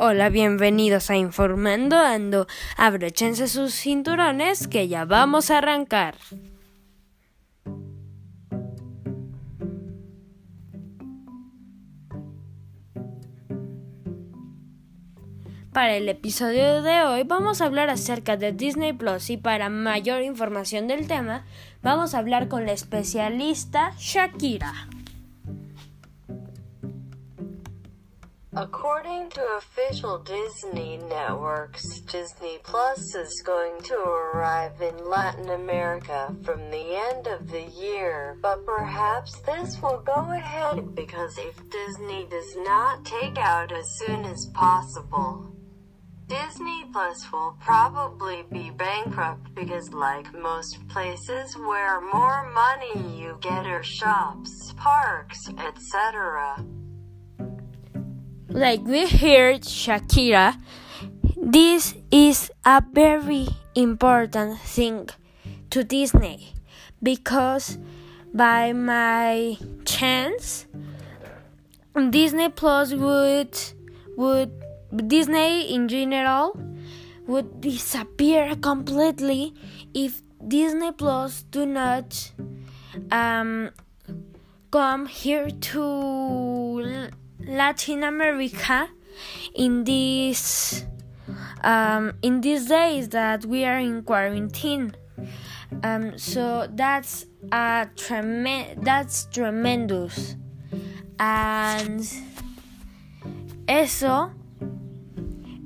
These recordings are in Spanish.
Hola, bienvenidos a Informando Ando. Abrochense sus cinturones que ya vamos a arrancar. Para el episodio de hoy vamos a hablar acerca de Disney Plus y para mayor información del tema vamos a hablar con la especialista Shakira. According to official Disney networks, Disney Plus is going to arrive in Latin America from the end of the year, but perhaps this will go ahead because if Disney does not take out as soon as possible, Disney Plus will probably be bankrupt because like most places where more money you get are shops, parks, etc. like we heard Shakira, this is a very important thing to Disney because by my chance Disney Plus would would Disney in general would disappear completely if Disney Plus do not um, come here to Latin America in these um, in these days that we are in quarantine. Um, so that's a trem- that's tremendous, and eso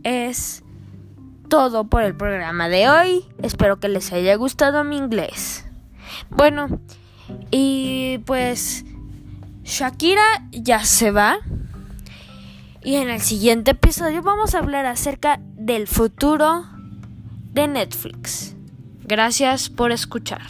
es todo por el programa de hoy. Espero que les haya gustado mi inglés. Bueno, y pues Shakira ya se va. Y en el siguiente episodio vamos a hablar acerca del futuro de Netflix. Gracias por escuchar.